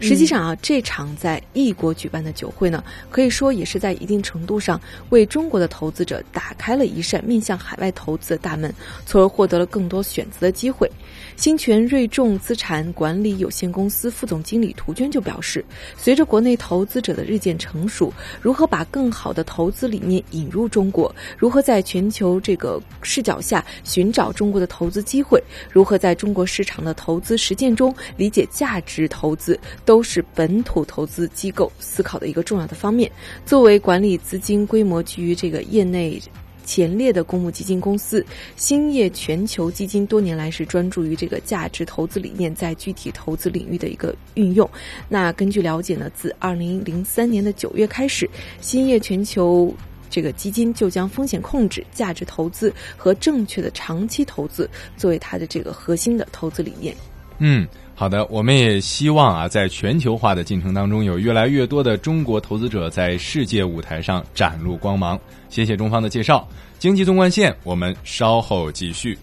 实际上啊，这场在异国举办的酒会呢，可以说也是在一定程度上为中国的投资者打开了一扇面向海外投资的大门，从而获得了更多选择的机会。新泉瑞众资产管理有限公司副总经理涂娟就表示，随着国内投资者的日渐成熟，如何把更好的投资理念引入中国，如何在全球这个视角下寻找中国的投资机会，如何在中国市场的投资实践中理解价值投资，都是本土投资机构思考的一个重要的方面。作为管理资金规模居于这个业内。前列的公募基金公司兴业全球基金多年来是专注于这个价值投资理念在具体投资领域的一个运用。那根据了解呢，自二零零三年的九月开始，兴业全球这个基金就将风险控制、价值投资和正确的长期投资作为它的这个核心的投资理念。嗯。好的，我们也希望啊，在全球化的进程当中，有越来越多的中国投资者在世界舞台上展露光芒。谢谢中方的介绍，经济纵贯线，我们稍后继续。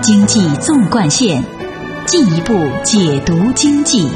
经济纵贯线，进一步解读经济。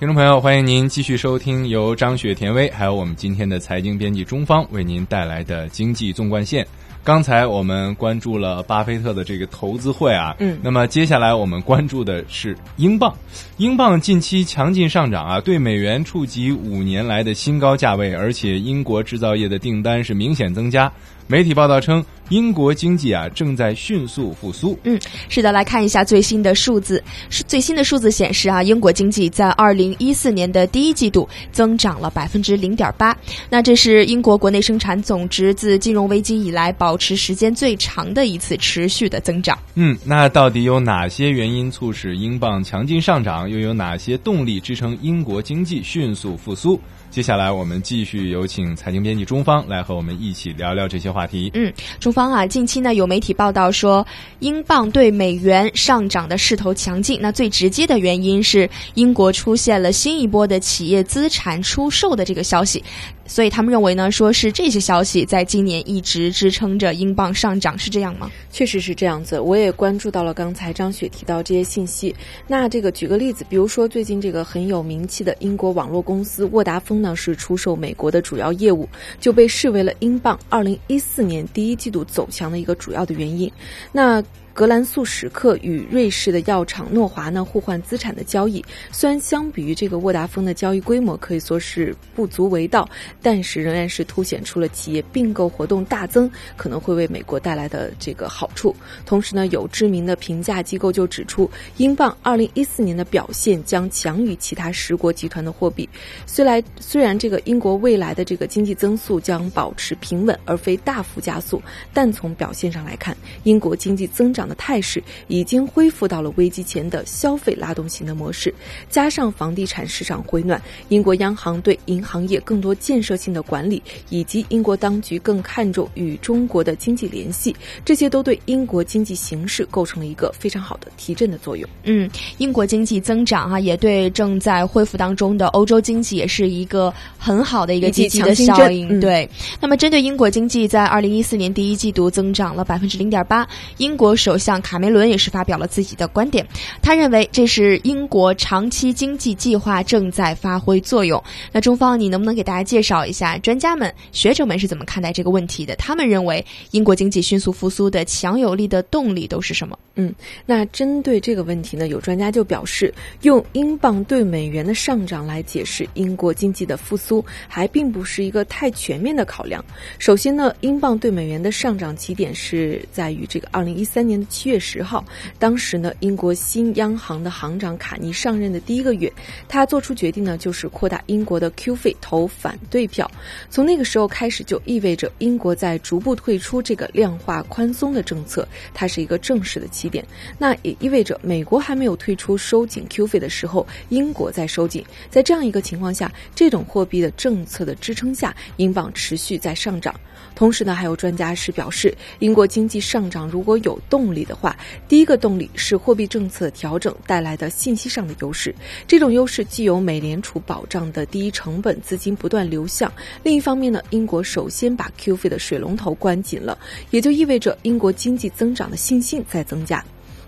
听众朋友，欢迎您继续收听由张雪、田薇还有我们今天的财经编辑中方为您带来的经济纵贯线。刚才我们关注了巴菲特的这个投资会啊，嗯，那么接下来我们关注的是英镑，英镑近期强劲上涨啊，对美元触及五年来的新高价位，而且英国制造业的订单是明显增加。媒体报道称，英国经济啊正在迅速复苏。嗯，是的，来看一下最新的数字。是最新的数字显示啊，英国经济在二零一四年的第一季度增长了百分之零点八。那这是英国国内生产总值自金融危机以来保持时间最长的一次持续的增长。嗯，那到底有哪些原因促使英镑强劲上涨？又有哪些动力支撑英国经济迅速复苏？接下来，我们继续有请财经编辑中方来和我们一起聊聊这些话题。嗯，中方啊，近期呢有媒体报道说，英镑对美元上涨的势头强劲。那最直接的原因是英国出现了新一波的企业资产出售的这个消息。所以他们认为呢，说是这些消息在今年一直支撑着英镑上涨，是这样吗？确实是这样子，我也关注到了刚才张雪提到这些信息。那这个举个例子，比如说最近这个很有名气的英国网络公司沃达丰那，是出售美国的主要业务，就被视为了英镑二零一四年第一季度走强的一个主要的原因。那格兰素史克与瑞士的药厂诺华呢互换资产的交易，虽然相比于这个沃达丰的交易规模可以说是不足为道，但是仍然是凸显出了企业并购活动大增可能会为美国带来的这个好处。同时呢，有知名的评价机构就指出，英镑二零一四年的表现将强于其他十国集团的货币。虽然虽然这个英国未来的这个经济增速将保持平稳而非大幅加速，但从表现上来看，英国经济增长。的态势已经恢复到了危机前的消费拉动型的模式，加上房地产市场回暖，英国央行对银行业更多建设性的管理，以及英国当局更看重与中国的经济联系，这些都对英国经济形势构成了一个非常好的提振的作用。嗯，英国经济增长啊，也对正在恢复当中的欧洲经济也是一个很好的一个积极的效应。对，那么针对英国经济在二零一四年第一季度增长了百分之零点八，英国首。首相卡梅伦也是发表了自己的观点，他认为这是英国长期经济计划正在发挥作用。那中方，你能不能给大家介绍一下专家们、学者们是怎么看待这个问题的？他们认为英国经济迅速复苏的强有力的动力都是什么？嗯，那针对这个问题呢，有专家就表示，用英镑对美元的上涨来解释英国经济的复苏，还并不是一个太全面的考量。首先呢，英镑对美元的上涨起点是在于这个二零一三年。七月十号，当时呢，英国新央行的行长卡尼上任的第一个月，他做出决定呢，就是扩大英国的 Q 费投反对票。从那个时候开始，就意味着英国在逐步退出这个量化宽松的政策，它是一个正式的起点。那也意味着美国还没有退出收紧 Q 费的时候，英国在收紧。在这样一个情况下，这种货币的政策的支撑下，英镑持续在上涨。同时呢，还有专家是表示，英国经济上涨如果有动力的话，第一个动力是货币政策调整带来的信息上的优势。这种优势既有美联储保障的低成本资金不断流向，另一方面呢，英国首先把 Q 费的水龙头关紧了，也就意味着英国经济增长的信心在增加。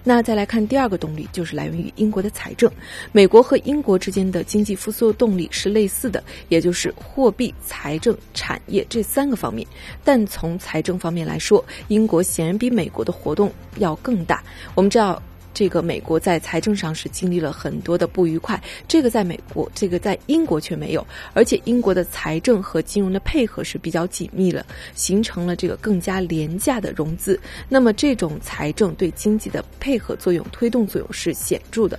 那再来看第二个动力，就是来源于英国的财政。美国和英国之间的经济复苏的动力是类似的，也就是货币、财政、产业这三个方面。但从财政方面来说，英国显然比美国的活动要更大。我们知道。这个美国在财政上是经历了很多的不愉快，这个在美国，这个在英国却没有，而且英国的财政和金融的配合是比较紧密的，形成了这个更加廉价的融资。那么这种财政对经济的配合作用、推动作用是显著的。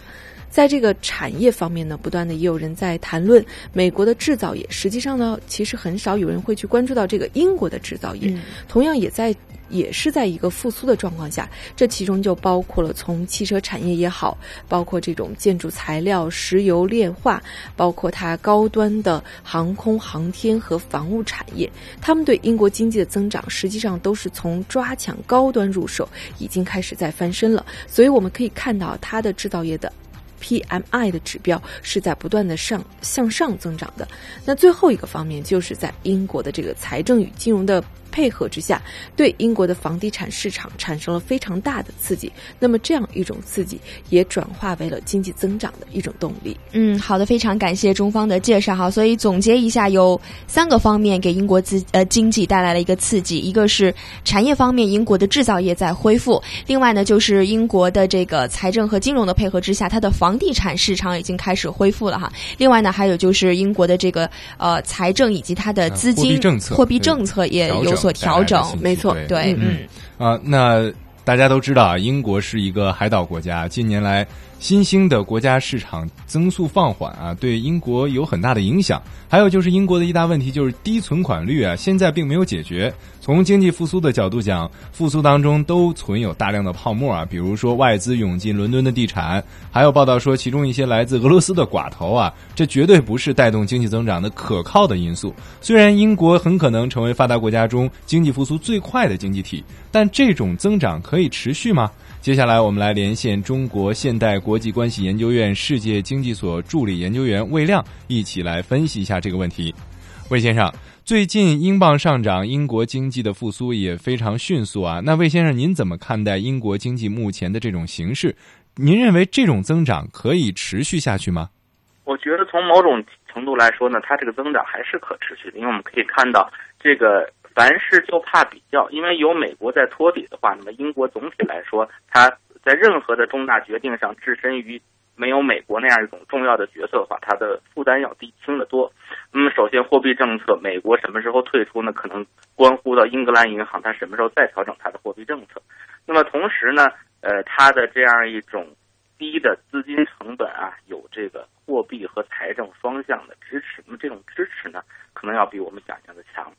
在这个产业方面呢，不断的也有人在谈论美国的制造业，实际上呢，其实很少有人会去关注到这个英国的制造业，同样也在。也是在一个复苏的状况下，这其中就包括了从汽车产业也好，包括这种建筑材料、石油炼化，包括它高端的航空航天和防务产业，他们对英国经济的增长，实际上都是从抓抢高端入手，已经开始在翻身了。所以我们可以看到，它的制造业的 PMI 的指标是在不断的上向上增长的。那最后一个方面，就是在英国的这个财政与金融的。配合之下，对英国的房地产市场产生了非常大的刺激。那么，这样一种刺激也转化为了经济增长的一种动力。嗯，好的，非常感谢中方的介绍哈。所以总结一下，有三个方面给英国资呃经济带来了一个刺激：一个是产业方面，英国的制造业在恢复；另外呢，就是英国的这个财政和金融的配合之下，它的房地产市场已经开始恢复了哈。另外呢，还有就是英国的这个呃财政以及它的资金政策、货币政策也有所。调整，没错，对，嗯，啊，那大家都知道啊，英国是一个海岛国家，近年来新兴的国家市场增速放缓啊，对英国有很大的影响。还有就是英国的一大问题就是低存款率啊，现在并没有解决。从经济复苏的角度讲，复苏当中都存有大量的泡沫啊，比如说外资涌进伦敦的地产，还有报道说其中一些来自俄罗斯的寡头啊，这绝对不是带动经济增长的可靠的因素。虽然英国很可能成为发达国家中经济复苏最快的经济体，但这种增长可以持续吗？接下来我们来连线中国现代国际关系研究院世界经济所助理研究员魏亮，一起来分析一下这个问题。魏先生，最近英镑上涨，英国经济的复苏也非常迅速啊。那魏先生，您怎么看待英国经济目前的这种形势？您认为这种增长可以持续下去吗？我觉得从某种程度来说呢，它这个增长还是可持续的，因为我们可以看到，这个凡事就怕比较，因为有美国在托底的话，那么英国总体来说，它在任何的重大决定上置身于。没有美国那样一种重要的角色的话，它的负担要低轻得多。那么，首先货币政策，美国什么时候退出呢？可能关乎到英格兰银行它什么时候再调整它的货币政策。那么同时呢，呃，它的这样一种低的资金成本啊，有这个货币和财政双向的支持。那么这种支持呢，可能要比我们想象的强。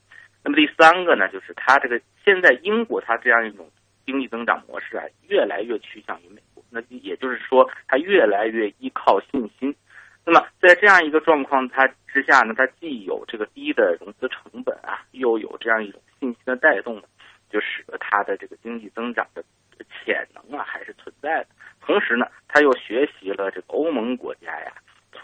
那么第三个呢，就是它这个现在英国它这样一种经济增长模式啊，越来越趋向于美国。那也就是说，它越来越依靠信心。那么，在这样一个状况它之下呢，它既有这个低的融资成本啊，又有这样一种信心的带动，就使得它的这个经济增长的潜能啊还是存在的。同时呢，它又学习了这个欧盟国家呀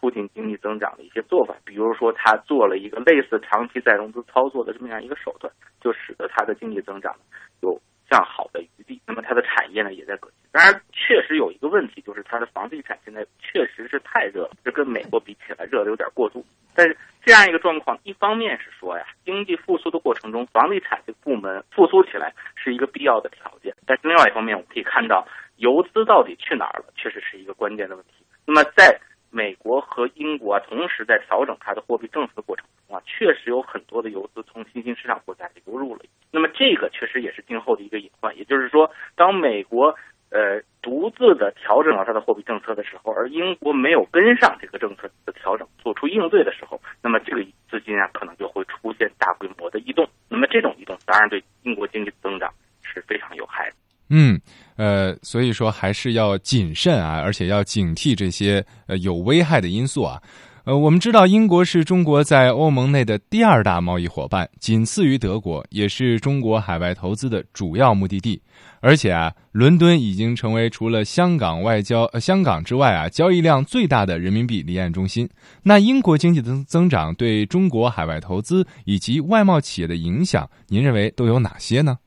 促进经济增长的一些做法，比如说，他做了一个类似长期再融资操作的这么样一个手段，就使得它的经济增长有向好的余地。那么，它的产业呢也在革新。当然。确实有一个问题，就是它的房地产现在确实是太热了，这跟美国比起来热的有点过度。但是这样一个状况，一方面是说呀，经济复苏的过程中，房地产这部门复苏起来是一个必要的条件。但是另外一方面，我们可以看到，游资到底去哪儿了，确实是一个关键的问题。那么在美国和英国啊同时在调整它的货币政策的过程中啊，确实有很多的游资从新兴市场国家流入了。那么这个确实也是今后的一个隐患。也就是说，当美国呃。独自的调整了它的货币政策的时候，而英国没有跟上这个政策的调整，做出应对的时候，那么这个资金啊，可能就会出现大规模的异动。那么这种异动，当然对英国经济增长是非常有害的。嗯，呃，所以说还是要谨慎啊，而且要警惕这些呃有危害的因素啊。呃，我们知道英国是中国在欧盟内的第二大贸易伙伴，仅次于德国，也是中国海外投资的主要目的地。而且啊，伦敦已经成为除了香港外交呃香港之外啊，交易量最大的人民币离岸中心。那英国经济增增长对中国海外投资以及外贸企业的影响，您认为都有哪些呢？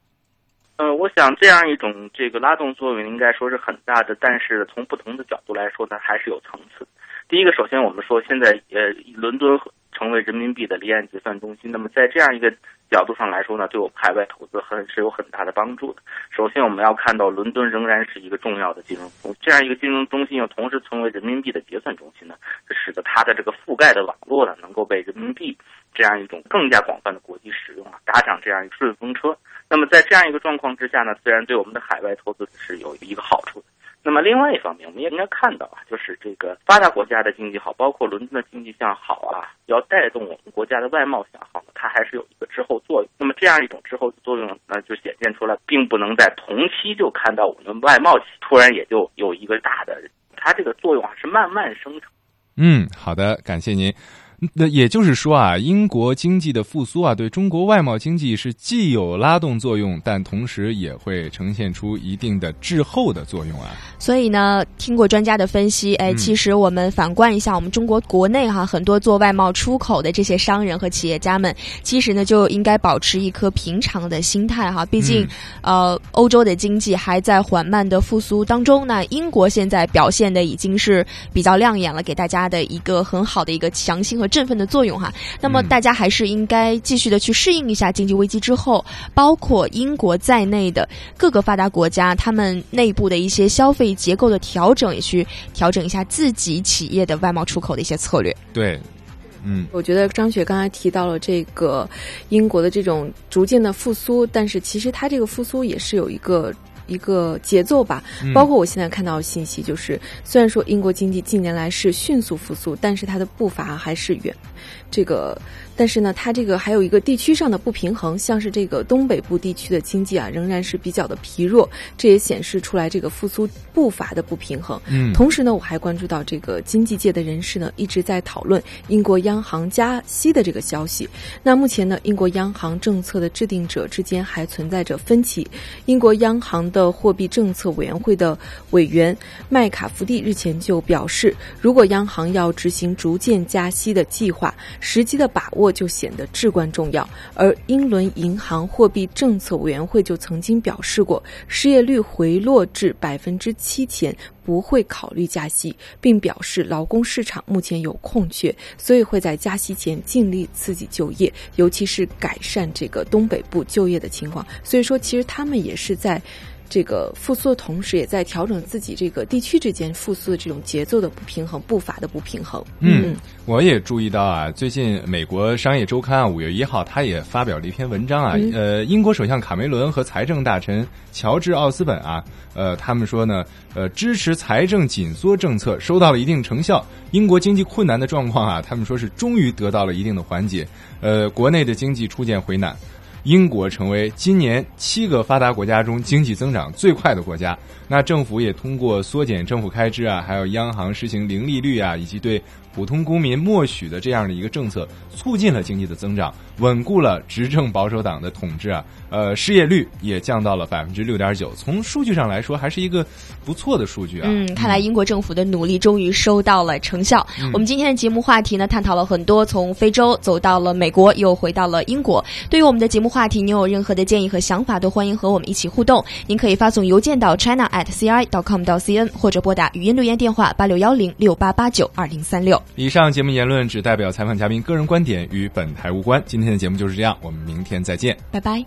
呃，我想这样一种这个拉动作用应该说是很大的，但是从不同的角度来说呢，还是有层次。第一个，首先我们说，现在呃，伦敦成为人民币的离岸结算中心。那么在这样一个角度上来说呢，对我们海外投资很是有很大的帮助的。首先，我们要看到伦敦仍然是一个重要的金融中，这样一个金融中心又同时成为人民币的结算中心呢，这使得它的这个覆盖的网络呢，能够被人民币这样一种更加广泛的国际使用啊，搭上这样一个顺风车。那么在这样一个状况之下呢，自然对我们的海外投资是有一个好处的。那么另外一方面，我们也应该看到啊，就是这个发达国家的经济好，包括伦敦的经济向好啊，要带动我们国家的外贸向好，它还是有一个滞后作用。那么这样一种滞后作用呢，就显现出来，并不能在同期就看到我们外贸突然也就有一个大的，它这个作用啊是慢慢生成。嗯，好的，感谢您。那也就是说啊，英国经济的复苏啊，对中国外贸经济是既有拉动作用，但同时也会呈现出一定的滞后的作用啊。所以呢，听过专家的分析，哎，其实我们反观一下我们中国国内哈，很多做外贸出口的这些商人和企业家们，其实呢就应该保持一颗平常的心态哈。毕竟，呃，欧洲的经济还在缓慢的复苏当中，那英国现在表现的已经是比较亮眼了，给大家的一个很好的一个强心和。振奋的作用哈，那么大家还是应该继续的去适应一下经济危机之后，包括英国在内的各个发达国家，他们内部的一些消费结构的调整，也去调整一下自己企业的外贸出口的一些策略。对，嗯，我觉得张雪刚才提到了这个英国的这种逐渐的复苏，但是其实它这个复苏也是有一个。一个节奏吧，包括我现在看到的信息，就是虽然说英国经济近年来是迅速复苏，但是它的步伐还是远，这个。但是呢，它这个还有一个地区上的不平衡，像是这个东北部地区的经济啊，仍然是比较的疲弱，这也显示出来这个复苏步伐的不平衡。嗯，同时呢，我还关注到这个经济界的人士呢，一直在讨论英国央行加息的这个消息。那目前呢，英国央行政策的制定者之间还存在着分歧。英国央行的的货币政策委员会的委员麦卡福蒂日前就表示，如果央行要执行逐渐加息的计划，时机的把握就显得至关重要。而英伦银行货币政策委员会就曾经表示过，失业率回落至百分之七前。不会考虑加息，并表示劳工市场目前有空缺，所以会在加息前尽力刺激就业，尤其是改善这个东北部就业的情况。所以说，其实他们也是在。这个复苏的同时，也在调整自己这个地区之间复苏的这种节奏的不平衡、步伐的不平衡。嗯，我也注意到啊，最近美国商业周刊啊，五月一号，他也发表了一篇文章啊，呃，英国首相卡梅伦和财政大臣乔治奥斯本啊，呃，他们说呢，呃，支持财政紧缩政策收到了一定成效，英国经济困难的状况啊，他们说是终于得到了一定的缓解，呃，国内的经济初见回暖。英国成为今年七个发达国家中经济增长最快的国家。那政府也通过缩减政府开支啊，还有央行实行零利率啊，以及对普通公民默许的这样的一个政策，促进了经济的增长，稳固了执政保守党的统治啊。呃，失业率也降到了百分之六点九，从数据上来说，还是一个不错的数据啊。嗯，看来英国政府的努力终于收到了成效。我们今天的节目话题呢，探讨了很多，从非洲走到了美国，又回到了英国。对于我们的节目话题，您有任何的建议和想法，都欢迎和我们一起互动。您可以发送邮件到 china at ci dot com 到 cn，或者拨打语音留言电话八六幺零六八八九二零三六。以上节目言论只代表采访嘉宾个人观点，与本台无关。今今天的节目就是这样我们明天再见。拜拜。